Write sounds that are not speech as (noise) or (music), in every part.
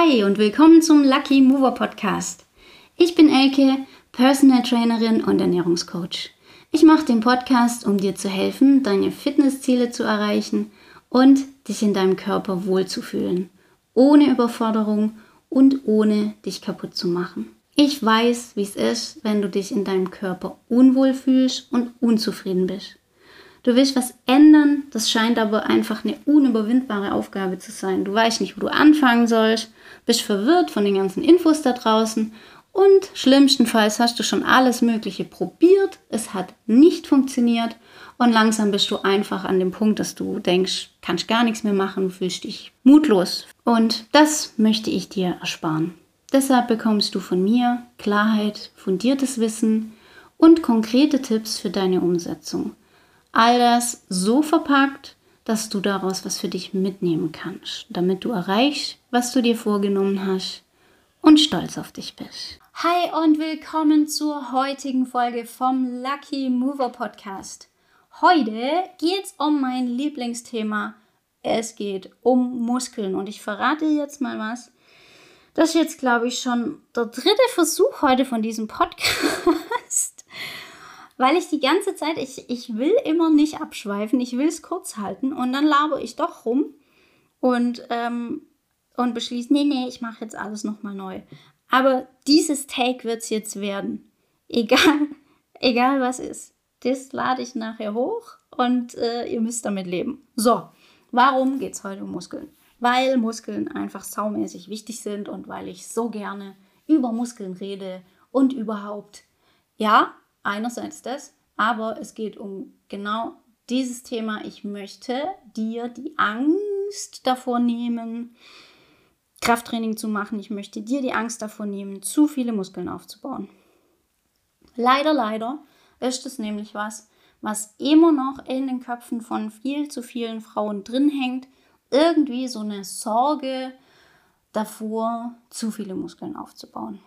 Hi und willkommen zum Lucky Mover Podcast. Ich bin Elke, Personal Trainerin und Ernährungscoach. Ich mache den Podcast, um dir zu helfen, deine Fitnessziele zu erreichen und dich in deinem Körper wohlzufühlen, ohne Überforderung und ohne dich kaputt zu machen. Ich weiß, wie es ist, wenn du dich in deinem Körper unwohl fühlst und unzufrieden bist. Du willst was ändern, das scheint aber einfach eine unüberwindbare Aufgabe zu sein. Du weißt nicht, wo du anfangen sollst, bist verwirrt von den ganzen Infos da draußen und schlimmstenfalls hast du schon alles Mögliche probiert, es hat nicht funktioniert und langsam bist du einfach an dem Punkt, dass du denkst, kannst gar nichts mehr machen, fühlst dich mutlos. Und das möchte ich dir ersparen. Deshalb bekommst du von mir Klarheit, fundiertes Wissen und konkrete Tipps für deine Umsetzung. All das so verpackt, dass du daraus was für dich mitnehmen kannst, damit du erreichst, was du dir vorgenommen hast und stolz auf dich bist. Hi und willkommen zur heutigen Folge vom Lucky Mover Podcast. Heute geht es um mein Lieblingsthema. Es geht um Muskeln und ich verrate jetzt mal was. Das ist jetzt, glaube ich, schon der dritte Versuch heute von diesem Podcast weil ich die ganze Zeit, ich, ich will immer nicht abschweifen, ich will es kurz halten und dann laber ich doch rum und, ähm, und beschließe, nee, nee, ich mache jetzt alles nochmal neu. Aber dieses Take wird es jetzt werden. Egal, (laughs) egal was ist. Das lade ich nachher hoch und äh, ihr müsst damit leben. So, warum geht es heute um Muskeln? Weil Muskeln einfach saumäßig wichtig sind und weil ich so gerne über Muskeln rede und überhaupt, ja, einerseits das, aber es geht um genau dieses Thema. Ich möchte dir die Angst davor nehmen, Krafttraining zu machen. Ich möchte dir die Angst davor nehmen, zu viele Muskeln aufzubauen. Leider, leider ist es nämlich was, was immer noch in den Köpfen von viel zu vielen Frauen drin hängt. Irgendwie so eine Sorge davor, zu viele Muskeln aufzubauen.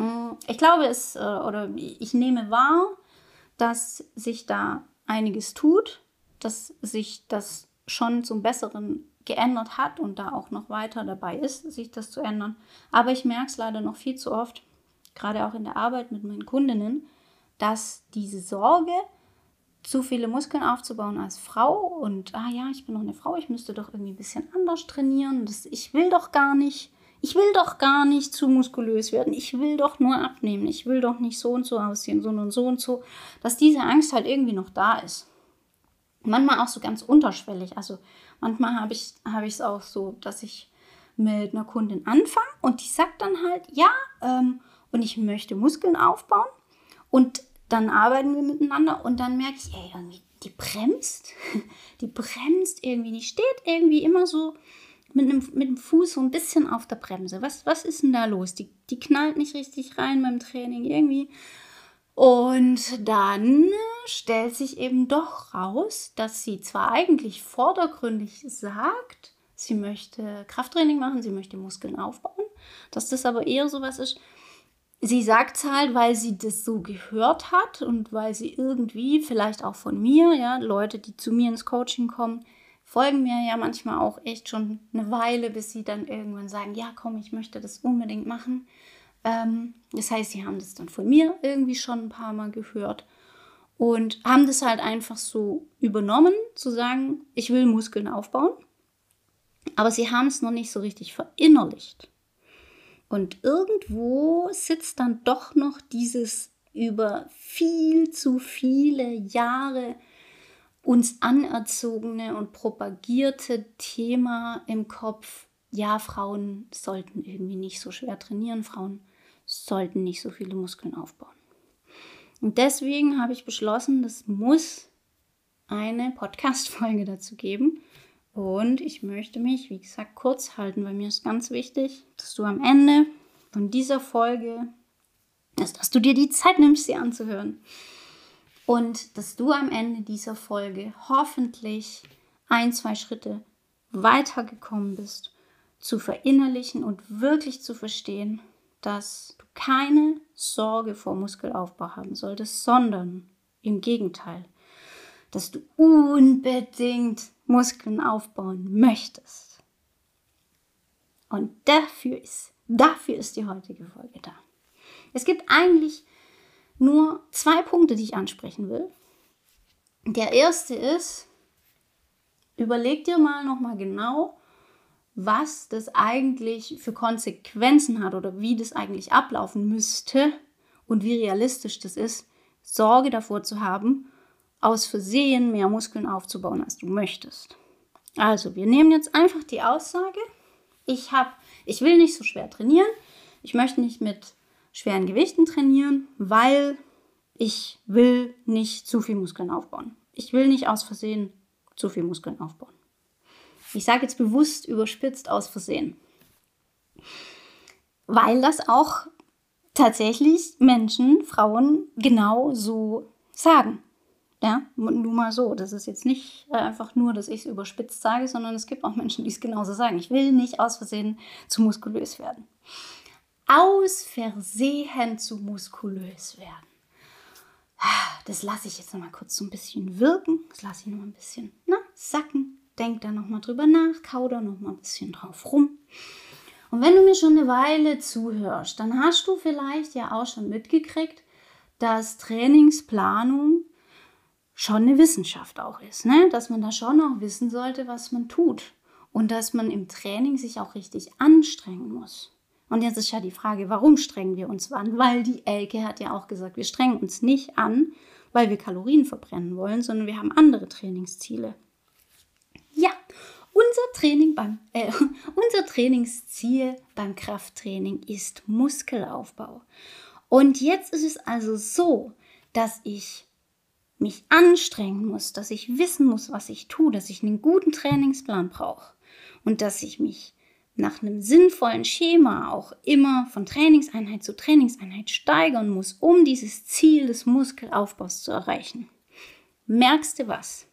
Mm, ich glaube es, äh, oder ich nehme wahr, dass sich da einiges tut, dass sich das schon zum Besseren geändert hat und da auch noch weiter dabei ist, sich das zu ändern. Aber ich merke es leider noch viel zu oft, gerade auch in der Arbeit mit meinen Kundinnen, dass diese Sorge, zu viele Muskeln aufzubauen als Frau und, ah ja, ich bin noch eine Frau, ich müsste doch irgendwie ein bisschen anders trainieren, das, ich will doch gar nicht, ich will doch gar nicht zu muskulös werden. Ich will doch nur abnehmen. Ich will doch nicht so und so aussehen, sondern so und so. Dass diese Angst halt irgendwie noch da ist. Manchmal auch so ganz unterschwellig. Also manchmal habe ich es hab auch so, dass ich mit einer Kundin anfange und die sagt dann halt, ja, ähm, und ich möchte Muskeln aufbauen. Und dann arbeiten wir miteinander und dann merke ich, ey, irgendwie, die bremst. (laughs) Die bremst irgendwie. Die steht irgendwie immer so mit dem, mit Fuß so ein bisschen auf der Bremse. Was, was ist denn da los? Die, die knallt nicht richtig rein beim Training irgendwie. Und dann stellt sich eben doch raus, dass sie zwar eigentlich vordergründig sagt, sie möchte Krafttraining machen, sie möchte Muskeln aufbauen, dass das aber eher so was ist, sie sagt es halt, weil sie das so gehört hat und weil sie irgendwie, vielleicht auch von mir, ja, Leute, die zu mir ins Coaching kommen, folgen mir ja manchmal auch echt schon eine Weile, bis sie dann irgendwann sagen, ja komm, ich möchte das unbedingt machen. Ähm, das heißt, sie haben das dann von mir irgendwie schon ein paar Mal gehört und haben das halt einfach so übernommen, zu sagen, ich will Muskeln aufbauen. Aber sie haben es noch nicht so richtig verinnerlicht. Und irgendwo sitzt dann doch noch dieses über viel zu viele Jahre uns anerzogene und propagierte Thema im Kopf, ja, Frauen sollten irgendwie nicht so schwer trainieren, Frauen sollten nicht so viele Muskeln aufbauen. Und deswegen habe ich beschlossen, das muss eine Podcast-Folge dazu geben. Und ich möchte mich, wie gesagt, kurz halten, weil mir ist ganz wichtig, dass du am Ende von dieser Folge, dass, dass du dir die Zeit nimmst, sie anzuhören und dass du am Ende dieser Folge hoffentlich ein, zwei Schritte weitergekommen bist, zu verinnerlichen und wirklich zu verstehen, dass du keine Sorge vor Muskelaufbau haben solltest, sondern im Gegenteil, dass du unbedingt Muskeln aufbauen möchtest. Und dafür ist, dafür ist die heutige Folge da. Es gibt eigentlich nur zwei Punkte, die ich ansprechen will. Der erste ist, überleg dir mal nochmal genau, was das eigentlich für Konsequenzen hat oder wie das eigentlich ablaufen müsste und wie realistisch das ist, Sorge davor zu haben, aus Versehen mehr Muskeln aufzubauen, als du möchtest. Also, wir nehmen jetzt einfach die Aussage, ich habe ich will nicht so schwer trainieren, ich möchte nicht mit schweren Gewichten trainieren, weil ich will nicht zu viel Muskeln aufbauen. Ich will nicht aus Versehen zu viel Muskeln aufbauen. Ich sage jetzt bewusst überspitzt aus Versehen. Weil das auch tatsächlich Menschen, Frauen genau so sagen. Ja, nur mal so. Das ist jetzt nicht äh, einfach nur, dass ich es überspitzt sage, sondern es gibt auch Menschen, die es genauso sagen. Ich will nicht aus Versehen zu muskulös werden. Aus Versehen zu muskulös werden. Das lasse ich jetzt noch mal kurz so ein bisschen wirken. Das lasse ich noch mal ein bisschen na, sacken. Denk da noch mal drüber nach. Kau da noch mal ein bisschen drauf rum. Und wenn du mir schon eine Weile zuhörst, dann hast du vielleicht ja auch schon mitgekriegt, dass Trainingsplanung schon eine Wissenschaft auch ist, ne? dass man da schon auch wissen sollte, was man tut und dass man im Training sich auch richtig anstrengen muss. Und jetzt ist ja die Frage, warum strengen wir uns an? Weil die Elke hat ja auch gesagt, wir strengen uns nicht an, weil wir Kalorien verbrennen wollen, sondern wir haben andere Trainingsziele. Ja, unser Training beim äh, (laughs) unser Trainingsziel beim Krafttraining ist Muskelaufbau. Und jetzt ist es also so, dass ich mich anstrengen muss, dass ich wissen muss, was ich tue, dass ich einen guten Trainingsplan brauche und dass ich mich nach einem sinnvollen Schema auch immer von Trainingseinheit zu Trainingseinheit steigern muss, um dieses Ziel des Muskelaufbaus zu erreichen. Merkst du was?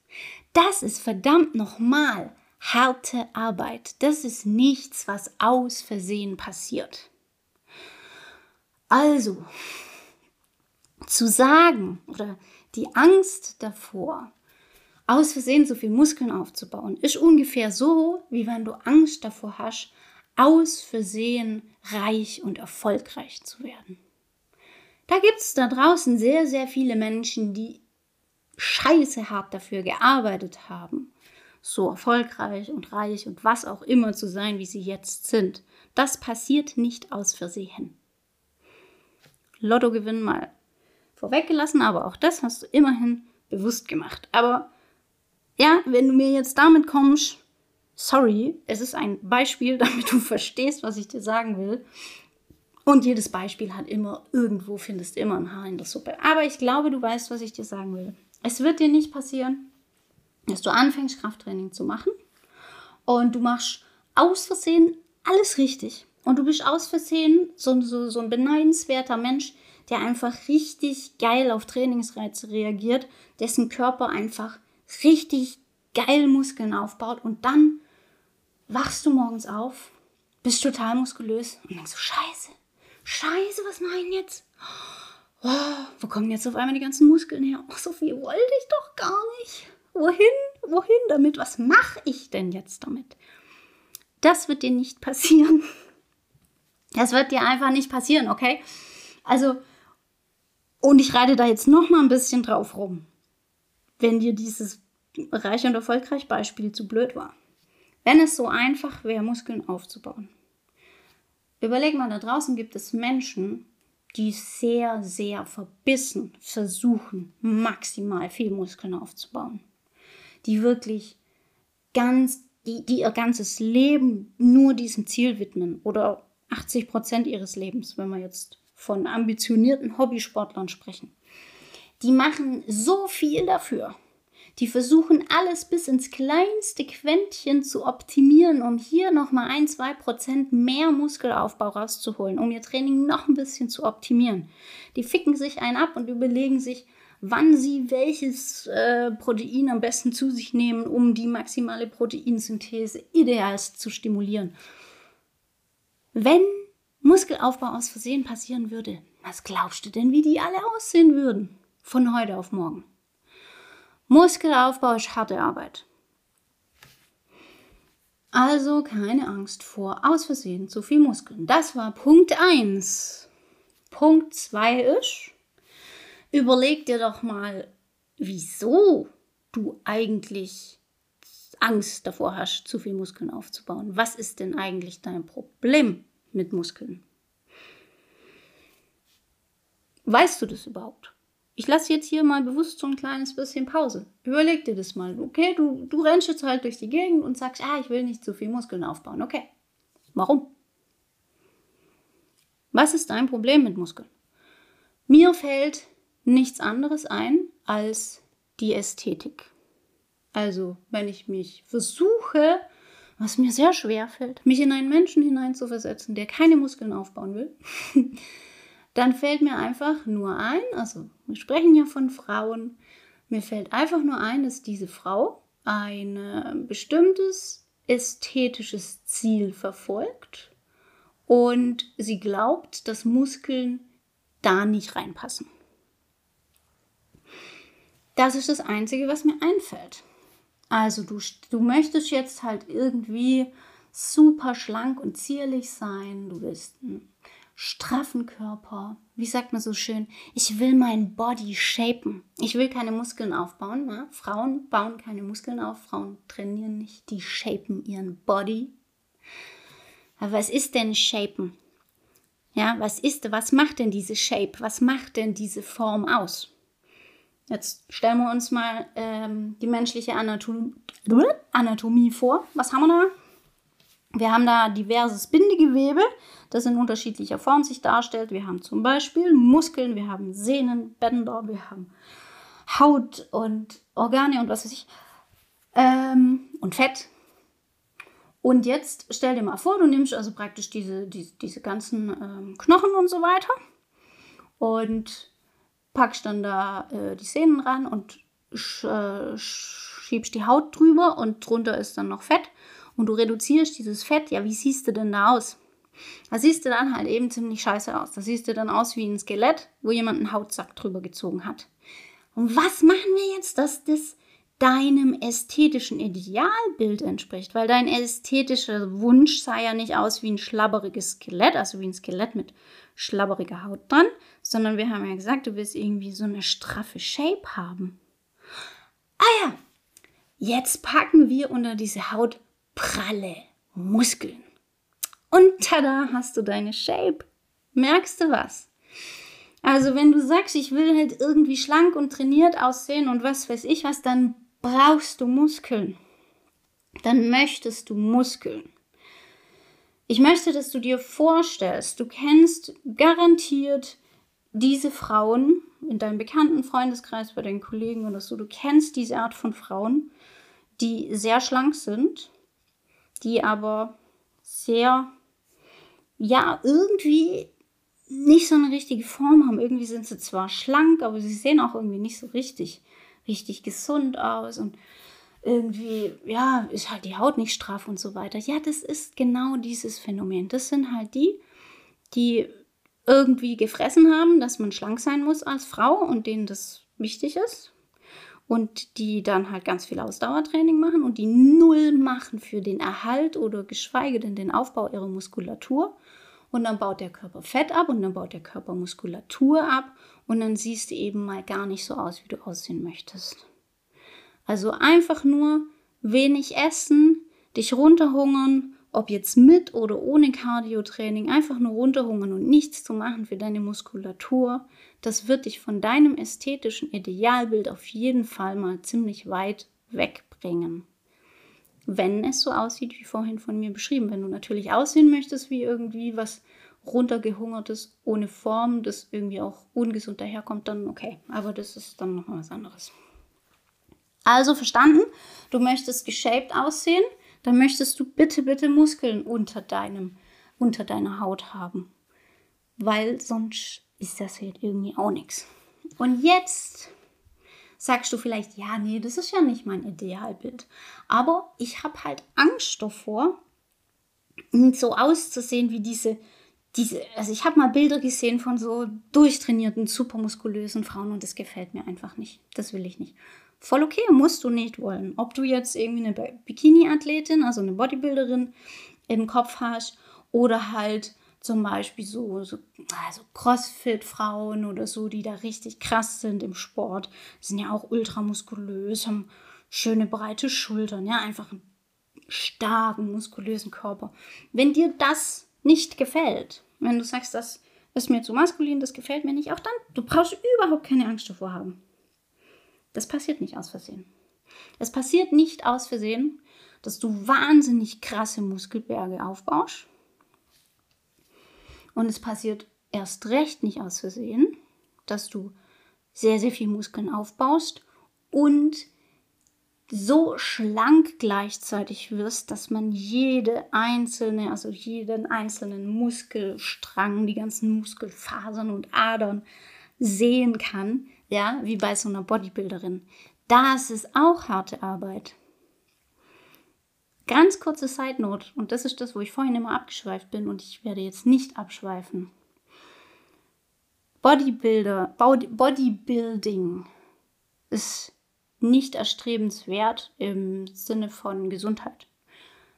Das ist verdammt nochmal harte Arbeit. Das ist nichts, was aus Versehen passiert. Also, zu sagen oder die Angst davor, aus Versehen so viel Muskeln aufzubauen, ist ungefähr so, wie wenn du Angst davor hast, aus Versehen reich und erfolgreich zu werden. Da gibt es da draußen sehr, sehr viele Menschen, die scheiße hart dafür gearbeitet haben, so erfolgreich und reich und was auch immer zu sein, wie sie jetzt sind. Das passiert nicht aus Versehen. Lottogewinn mal vorweggelassen, aber auch das hast du immerhin bewusst gemacht. Aber ja, wenn du mir jetzt damit kommst, sorry, es ist ein Beispiel, (laughs) damit du verstehst, was ich dir sagen will. Und jedes Beispiel hat immer, irgendwo findest immer ein Haar in der Suppe. Aber ich glaube, du weißt, was ich dir sagen will. Es wird dir nicht passieren, dass du anfängst, Krafttraining zu machen und du machst aus Versehen alles richtig. Und du bist aus Versehen so, so, so ein beneidenswerter Mensch, der einfach richtig geil auf Trainingsreize reagiert, dessen Körper einfach richtig geil Muskeln aufbaut und dann wachst du morgens auf, bist total muskulös und denkst so, scheiße, scheiße, was mache ich denn jetzt? Oh, wo kommen jetzt auf einmal die ganzen Muskeln her? Oh, so viel wollte ich doch gar nicht. Wohin? Wohin damit? Was mache ich denn jetzt damit? Das wird dir nicht passieren. Das wird dir einfach nicht passieren, okay? Also, und ich reite da jetzt noch mal ein bisschen drauf rum, wenn dir dieses reich und erfolgreich Beispiel zu blöd war. Wenn es so einfach wäre, Muskeln aufzubauen. Überleg mal, da draußen gibt es Menschen, die sehr, sehr verbissen versuchen, maximal viel Muskeln aufzubauen. Die wirklich ganz, die, die ihr ganzes Leben nur diesem Ziel widmen oder 80 Prozent ihres Lebens, wenn man jetzt von ambitionierten Hobbysportlern sprechen. Die machen so viel dafür. Die versuchen alles bis ins kleinste Quäntchen zu optimieren, um hier nochmal ein, zwei Prozent mehr Muskelaufbau rauszuholen, um ihr Training noch ein bisschen zu optimieren. Die ficken sich einen ab und überlegen sich, wann sie welches äh, Protein am besten zu sich nehmen, um die maximale Proteinsynthese idealst zu stimulieren. Wenn Muskelaufbau aus Versehen passieren würde, was glaubst du denn, wie die alle aussehen würden? Von heute auf morgen. Muskelaufbau ist harte Arbeit. Also keine Angst vor aus Versehen zu viel Muskeln. Das war Punkt 1. Punkt 2 ist, überleg dir doch mal, wieso du eigentlich Angst davor hast, zu viel Muskeln aufzubauen. Was ist denn eigentlich dein Problem mit Muskeln? Weißt du das überhaupt? Ich lasse jetzt hier mal bewusst so ein kleines bisschen Pause. Überleg dir das mal. Okay, du, du rennst jetzt halt durch die Gegend und sagst, ah, ich will nicht zu viel Muskeln aufbauen. Okay. Warum? Was ist dein Problem mit Muskeln? Mir fällt nichts anderes ein als die Ästhetik. Also, wenn ich mich versuche, was mir sehr schwer fällt, mich in einen Menschen hineinzuversetzen, der keine Muskeln aufbauen will, (laughs) dann fällt mir einfach nur ein, also wir sprechen ja von Frauen, mir fällt einfach nur ein, dass diese Frau ein bestimmtes ästhetisches Ziel verfolgt und sie glaubt, dass Muskeln da nicht reinpassen. Das ist das Einzige, was mir einfällt. Also du, du möchtest jetzt halt irgendwie super schlank und zierlich sein, du willst ein straffen Körper. Wie sagt man so schön? Ich will meinen Body shapen. Ich will keine Muskeln aufbauen. Ne? Frauen bauen keine Muskeln auf. Frauen trainieren nicht. Die shapen ihren Body. Aber was ist denn shapen? Ja, was ist, was macht denn diese Shape? Was macht denn diese Form aus? Jetzt stellen wir uns mal ähm, die menschliche Anatomie, Anatomie vor. Was haben wir da? Wir haben da diverses Bindegewebe, das in unterschiedlicher Form sich darstellt. Wir haben zum Beispiel Muskeln, wir haben Sehnen, Bänder, wir haben Haut und Organe und was weiß ich. Ähm, und Fett. Und jetzt stell dir mal vor, du nimmst also praktisch diese, diese, diese ganzen ähm, Knochen und so weiter und packst dann da äh, die Sehnen ran und sch, äh, schiebst die Haut drüber und drunter ist dann noch Fett und du reduzierst dieses Fett, ja, wie siehst du denn da aus? Da siehst du dann halt eben ziemlich scheiße aus. Da siehst du dann aus wie ein Skelett, wo jemand einen Hautsack drüber gezogen hat. Und was machen wir jetzt, dass das deinem ästhetischen Idealbild entspricht? Weil dein ästhetischer Wunsch sah ja nicht aus wie ein schlabberiges Skelett, also wie ein Skelett mit schlabberiger Haut dran, sondern wir haben ja gesagt, du willst irgendwie so eine straffe Shape haben. Ah ja, jetzt packen wir unter diese Haut pralle Muskeln. Und tada, hast du deine Shape. Merkst du was? Also wenn du sagst, ich will halt irgendwie schlank und trainiert aussehen und was weiß ich was, dann brauchst du Muskeln. Dann möchtest du Muskeln. Ich möchte, dass du dir vorstellst, du kennst garantiert diese Frauen in deinem bekannten Freundeskreis, bei deinen Kollegen oder so, du kennst diese Art von Frauen, die sehr schlank sind, die aber sehr, ja, irgendwie nicht so eine richtige Form haben. Irgendwie sind sie zwar schlank, aber sie sehen auch irgendwie nicht so richtig, richtig gesund aus und irgendwie, ja, ist halt die Haut nicht straff und so weiter. Ja, das ist genau dieses Phänomen. Das sind halt die, die irgendwie gefressen haben, dass man schlank sein muss als Frau und denen das wichtig ist und die dann halt ganz viel Ausdauertraining machen und die null machen für den Erhalt oder geschweige denn den Aufbau ihrer Muskulatur. Und dann baut der Körper Fett ab und dann baut der Körper Muskulatur ab und dann siehst du eben mal gar nicht so aus, wie du aussehen möchtest. Also einfach nur wenig essen, dich runterhungern ob jetzt mit oder ohne Cardiotraining, einfach nur runterhungern und nichts zu machen für deine Muskulatur, das wird dich von deinem ästhetischen Idealbild auf jeden Fall mal ziemlich weit wegbringen. Wenn es so aussieht wie vorhin von mir beschrieben, wenn du natürlich aussehen möchtest wie irgendwie was runtergehungertes ohne Form, das irgendwie auch ungesund daherkommt, dann okay, aber das ist dann noch was anderes. Also verstanden, du möchtest geshaped aussehen, dann möchtest du bitte, bitte Muskeln unter deinem, unter deiner Haut haben. Weil sonst ist das halt irgendwie auch nichts. Und jetzt sagst du vielleicht, ja, nee, das ist ja nicht mein Idealbild. Aber ich habe halt Angst davor, so auszusehen wie diese, diese, also ich habe mal Bilder gesehen von so durchtrainierten, supermuskulösen Frauen und das gefällt mir einfach nicht. Das will ich nicht. Voll okay, musst du nicht wollen. Ob du jetzt irgendwie eine Bikini-Athletin, also eine Bodybuilderin im Kopf hast oder halt zum Beispiel so, so also Crossfit-Frauen oder so, die da richtig krass sind im Sport, sind ja auch ultramuskulös, haben schöne breite Schultern, ja, einfach einen starken, muskulösen Körper. Wenn dir das nicht gefällt, wenn du sagst, das ist mir zu maskulin, das gefällt mir nicht, auch dann, du brauchst überhaupt keine Angst davor haben. Das passiert nicht aus Versehen. Es passiert nicht aus Versehen, dass du wahnsinnig krasse Muskelberge aufbaust. Und es passiert erst recht nicht aus Versehen, dass du sehr, sehr viel Muskeln aufbaust und so schlank gleichzeitig wirst, dass man jede einzelne, also jeden einzelnen Muskelstrang, die ganzen Muskelfasern und Adern sehen kann, ja, wie bei so einer Bodybuilderin. Das ist auch harte Arbeit. Ganz kurze Side Note, und das ist das, wo ich vorhin immer abgeschweift bin und ich werde jetzt nicht abschweifen. Bodybuilder, Bodybuilding ist nicht erstrebenswert im Sinne von Gesundheit.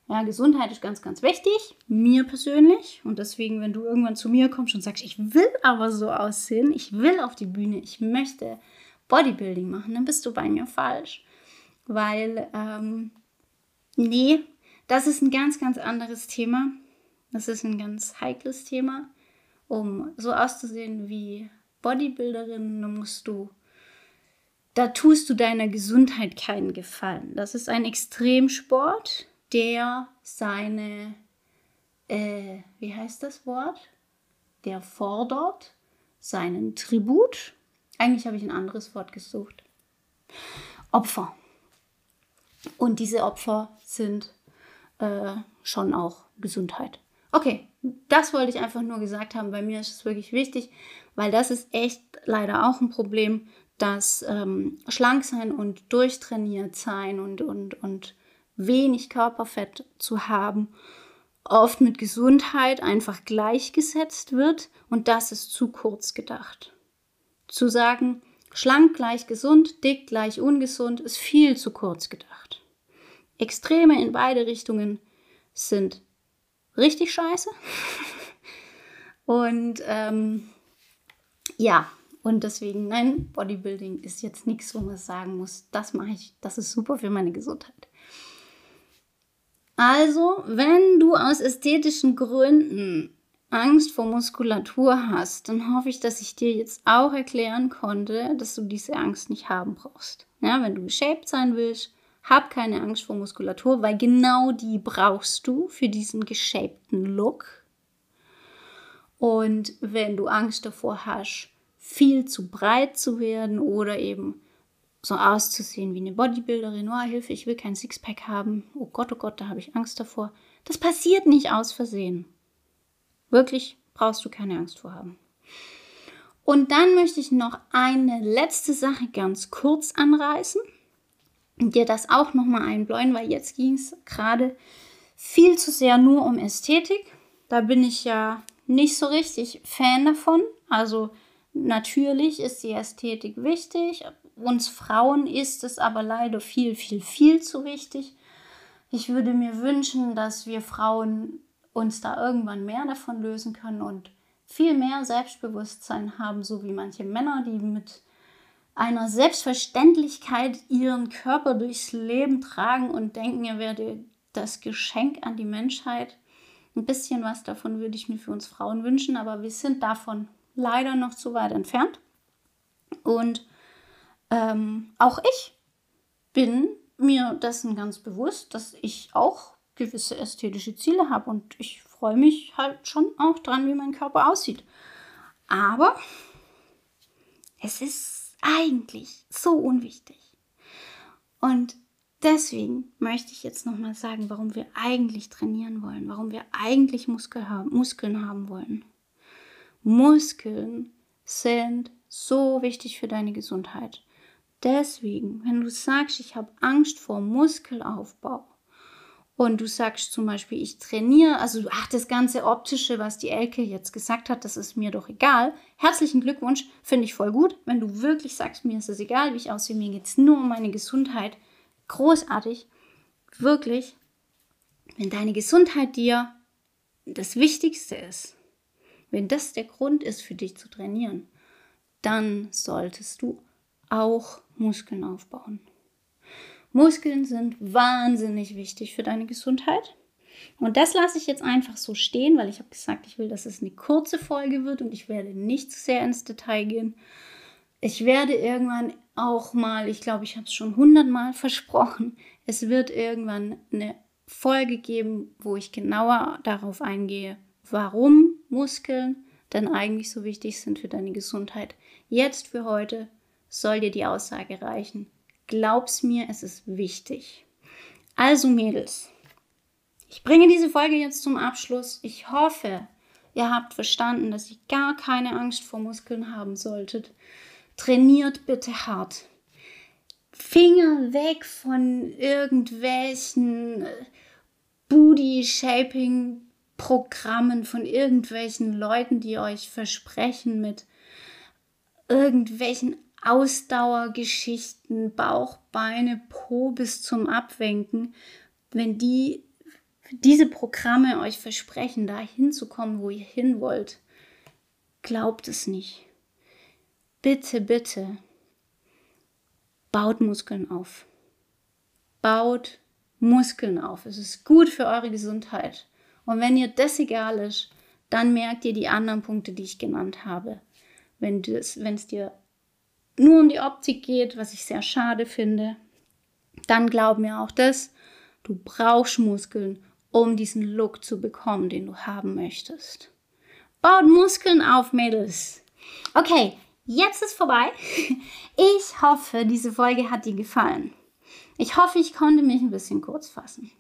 Ja, Gesundheit ist ganz, ganz wichtig, mir persönlich. Und deswegen, wenn du irgendwann zu mir kommst und sagst, ich will aber so aussehen, ich will auf die Bühne, ich möchte Bodybuilding machen, dann bist du bei mir falsch. Weil, ähm, nee, das ist ein ganz, ganz anderes Thema. Das ist ein ganz heikles Thema. Um so auszusehen wie Bodybuilderin, musst du da tust du deiner Gesundheit keinen Gefallen. Das ist ein Extremsport, der seine, äh, wie heißt das Wort? Der fordert seinen Tribut. Eigentlich habe ich ein anderes Wort gesucht. Opfer. Und diese Opfer sind äh, schon auch Gesundheit. Okay, das wollte ich einfach nur gesagt haben. Bei mir ist es wirklich wichtig, weil das ist echt leider auch ein Problem, dass ähm, schlank sein und durchtrainiert sein und, und, und wenig Körperfett zu haben, oft mit Gesundheit einfach gleichgesetzt wird und das ist zu kurz gedacht. Zu sagen, schlank gleich gesund, dick gleich ungesund, ist viel zu kurz gedacht. Extreme in beide Richtungen sind richtig scheiße. (laughs) und ähm, ja, und deswegen, nein, Bodybuilding ist jetzt nichts, wo man sagen muss, das mache ich, das ist super für meine Gesundheit. Also, wenn du aus ästhetischen Gründen Angst vor Muskulatur hast, dann hoffe ich, dass ich dir jetzt auch erklären konnte, dass du diese Angst nicht haben brauchst. Ja, wenn du geshaped sein willst, hab keine Angst vor Muskulatur, weil genau die brauchst du für diesen geshapten Look. Und wenn du Angst davor hast, viel zu breit zu werden oder eben so auszusehen wie eine Bodybuilderin. Oh, Hilfe, ich will kein Sixpack haben. Oh Gott, oh Gott, da habe ich Angst davor. Das passiert nicht aus Versehen. Wirklich brauchst du keine Angst vor haben. Und dann möchte ich noch eine letzte Sache ganz kurz anreißen und dir das auch nochmal einbläuen, weil jetzt ging es gerade viel zu sehr nur um Ästhetik. Da bin ich ja nicht so richtig Fan davon. Also Natürlich ist die Ästhetik wichtig. Uns Frauen ist es aber leider viel, viel, viel zu wichtig. Ich würde mir wünschen, dass wir Frauen uns da irgendwann mehr davon lösen können und viel mehr Selbstbewusstsein haben, so wie manche Männer, die mit einer Selbstverständlichkeit ihren Körper durchs Leben tragen und denken, er werde das Geschenk an die Menschheit. Ein bisschen was davon würde ich mir für uns Frauen wünschen, aber wir sind davon leider noch zu weit entfernt. Und ähm, auch ich bin mir dessen ganz bewusst, dass ich auch gewisse ästhetische Ziele habe und ich freue mich halt schon auch dran, wie mein Körper aussieht. Aber es ist eigentlich so unwichtig. Und deswegen möchte ich jetzt nochmal sagen, warum wir eigentlich trainieren wollen, warum wir eigentlich Muskel haben, Muskeln haben wollen. Muskeln sind so wichtig für deine Gesundheit. Deswegen, wenn du sagst, ich habe Angst vor Muskelaufbau und du sagst zum Beispiel, ich trainiere, also ach, das ganze Optische, was die Elke jetzt gesagt hat, das ist mir doch egal. Herzlichen Glückwunsch, finde ich voll gut. Wenn du wirklich sagst, mir ist es egal, wie ich aussehe, mir geht es nur um meine Gesundheit. Großartig, wirklich. Wenn deine Gesundheit dir das Wichtigste ist, wenn das der Grund ist für dich zu trainieren, dann solltest du auch Muskeln aufbauen. Muskeln sind wahnsinnig wichtig für deine Gesundheit. Und das lasse ich jetzt einfach so stehen, weil ich habe gesagt, ich will, dass es eine kurze Folge wird und ich werde nicht zu sehr ins Detail gehen. Ich werde irgendwann auch mal, ich glaube, ich habe es schon hundertmal versprochen, es wird irgendwann eine Folge geben, wo ich genauer darauf eingehe, warum Muskeln denn eigentlich so wichtig sind für deine Gesundheit. Jetzt für heute soll dir die Aussage reichen. Glaub's mir, es ist wichtig. Also Mädels, ich bringe diese Folge jetzt zum Abschluss. Ich hoffe, ihr habt verstanden, dass ihr gar keine Angst vor Muskeln haben solltet. Trainiert bitte hart. Finger weg von irgendwelchen äh, Booty-Shaping-Programmen, von irgendwelchen Leuten, die euch versprechen mit irgendwelchen Ausdauergeschichten, Bauch, Beine, Po bis zum Abwenken, wenn die diese Programme euch versprechen, da hinzukommen, wo ihr hin wollt, glaubt es nicht. Bitte, bitte, baut Muskeln auf. Baut Muskeln auf. Es ist gut für eure Gesundheit. Und wenn ihr das egal ist, dann merkt ihr die anderen Punkte, die ich genannt habe. Wenn es dir nur um die Optik geht, was ich sehr schade finde, dann glaub mir auch das, du brauchst Muskeln, um diesen Look zu bekommen, den du haben möchtest. Baut Muskeln auf, Mädels. Okay, jetzt ist vorbei. (laughs) Ich hoffe, diese Folge hat dir gefallen. Ich hoffe, ich konnte mich ein bisschen kurz fassen.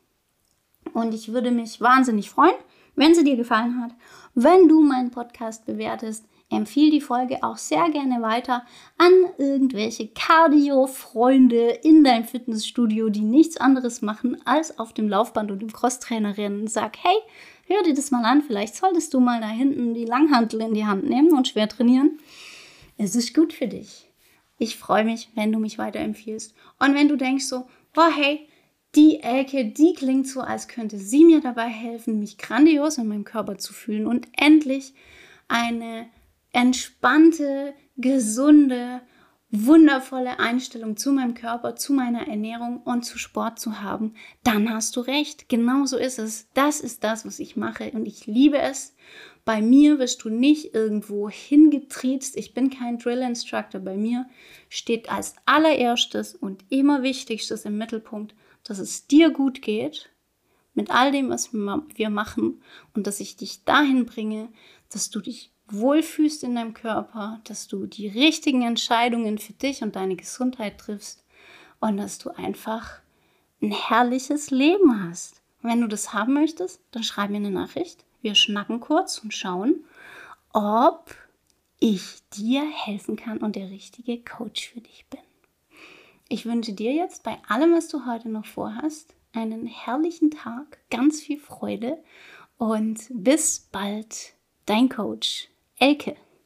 Und ich würde mich wahnsinnig freuen, wenn sie dir gefallen hat, wenn du meinen Podcast bewertest, empfehle die Folge auch sehr gerne weiter an irgendwelche Cardio-Freunde in deinem Fitnessstudio, die nichts anderes machen, als auf dem Laufband und im Crosstrainer rennen. Sag, hey, hör dir das mal an, vielleicht solltest du mal da hinten die Langhantel in die Hand nehmen und schwer trainieren. Es ist gut für dich. Ich freue mich, wenn du mich weiterempfiehlst. Und wenn du denkst so, oh hey, die Elke, die klingt so, als könnte sie mir dabei helfen, mich grandios in meinem Körper zu fühlen und endlich eine entspannte, gesunde, wundervolle Einstellung zu meinem Körper, zu meiner Ernährung und zu Sport zu haben, dann hast du recht. Genau so ist es. Das ist das, was ich mache und ich liebe es. Bei mir wirst du nicht irgendwo hingetriezt. Ich bin kein Drill Instructor. Bei mir steht als allererstes und immer wichtigstes im Mittelpunkt, dass es dir gut geht mit all dem, was wir machen und dass ich dich dahin bringe, dass du dich wohlfühlst in deinem Körper, dass du die richtigen Entscheidungen für dich und deine Gesundheit triffst und dass du einfach ein herrliches Leben hast. Wenn du das haben möchtest, dann schreib mir eine Nachricht. Wir schnacken kurz und schauen, ob ich dir helfen kann und der richtige Coach für dich bin. Ich wünsche dir jetzt bei allem, was du heute noch vorhast, einen herrlichen Tag, ganz viel Freude und bis bald, dein Coach Elke.